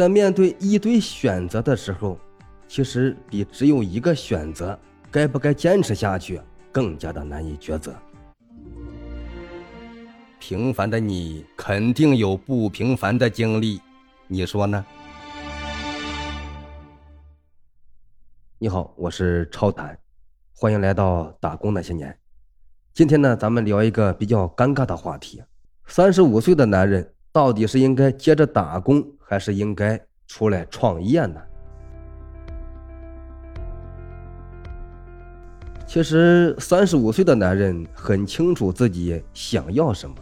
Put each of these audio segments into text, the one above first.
在面对一堆选择的时候，其实比只有一个选择，该不该坚持下去，更加的难以抉择。平凡的你，肯定有不平凡的经历，你说呢？你好，我是超谈，欢迎来到打工那些年。今天呢，咱们聊一个比较尴尬的话题：三十五岁的男人到底是应该接着打工，还是应该出来创业呢？其实，三十五岁的男人很清楚自己想要什么。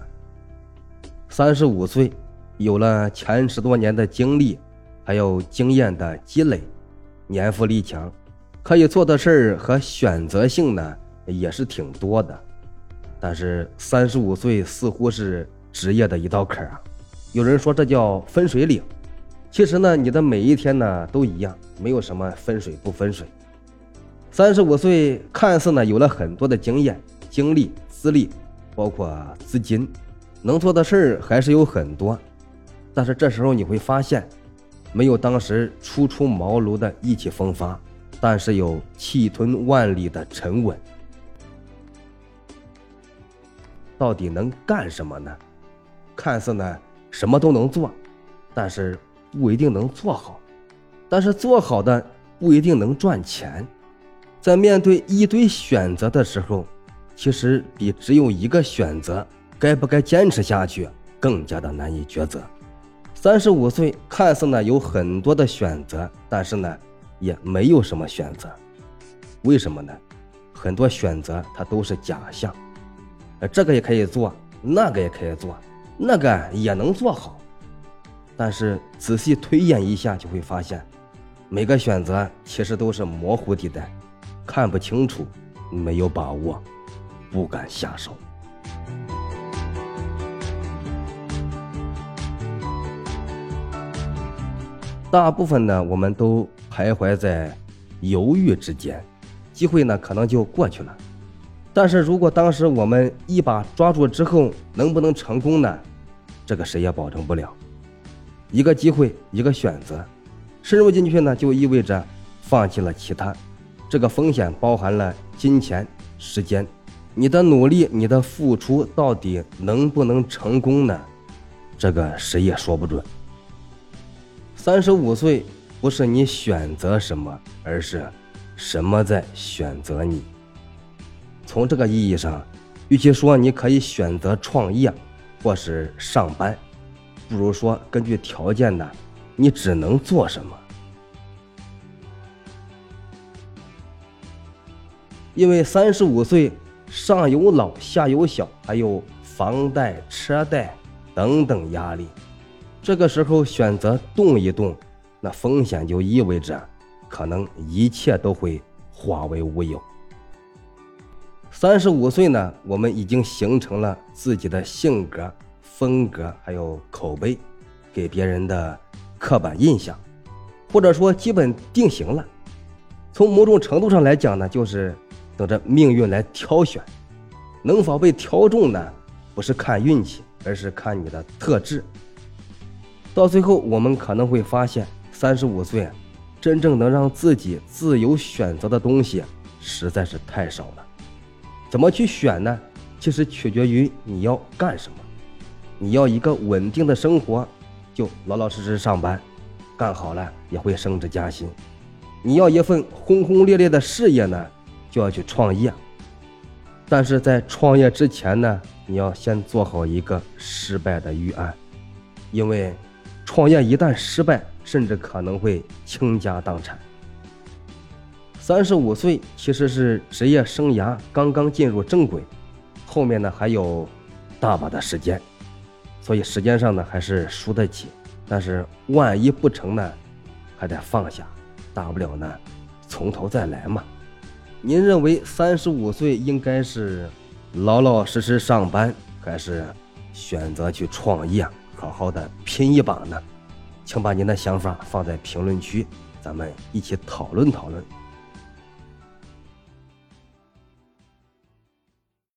三十五岁，有了前十多年的经历，还有经验的积累，年富力强，可以做的事儿和选择性呢也是挺多的。但是三十五岁似乎是职业的一道坎啊。有人说这叫分水岭，其实呢，你的每一天呢都一样，没有什么分水不分水。三十五岁看似呢有了很多的经验、经历、资历，包括资金。能做的事儿还是有很多，但是这时候你会发现，没有当时初出茅庐的意气风发，但是有气吞万里的沉稳。到底能干什么呢？看似呢什么都能做，但是不一定能做好，但是做好的不一定能赚钱。在面对一堆选择的时候，其实比只有一个选择。该不该坚持下去，更加的难以抉择。三十五岁看似呢有很多的选择，但是呢也没有什么选择。为什么呢？很多选择它都是假象。呃，这个也可以做，那个也可以做，那个也能做好。但是仔细推演一下，就会发现，每个选择其实都是模糊地带，看不清楚，没有把握，不敢下手。大部分呢，我们都徘徊在犹豫之间，机会呢可能就过去了。但是如果当时我们一把抓住之后，能不能成功呢？这个谁也保证不了。一个机会，一个选择，深入进去呢，就意味着放弃了其他。这个风险包含了金钱、时间，你的努力、你的付出到底能不能成功呢？这个谁也说不准。三十五岁不是你选择什么，而是什么在选择你。从这个意义上，与其说你可以选择创业或是上班，不如说根据条件呢，你只能做什么。因为三十五岁上有老下有小，还有房贷、车贷等等压力。这个时候选择动一动，那风险就意味着可能一切都会化为乌有。三十五岁呢，我们已经形成了自己的性格、风格，还有口碑，给别人的刻板印象，或者说基本定型了。从某种程度上来讲呢，就是等着命运来挑选，能否被挑中呢？不是看运气，而是看你的特质。到最后，我们可能会发现，三十五岁，真正能让自己自由选择的东西实在是太少了。怎么去选呢？其实取决于你要干什么。你要一个稳定的生活，就老老实实上班，干好了也会升职加薪。你要一份轰轰烈烈的事业呢，就要去创业。但是在创业之前呢，你要先做好一个失败的预案，因为。创业一旦失败，甚至可能会倾家荡产。三十五岁其实是职业生涯刚刚进入正轨，后面呢还有大把的时间，所以时间上呢还是输得起。但是万一不成呢，还得放下，大不了呢从头再来嘛。您认为三十五岁应该是老老实实上班，还是选择去创业？好好的拼一把呢，请把您的想法放在评论区，咱们一起讨论讨论。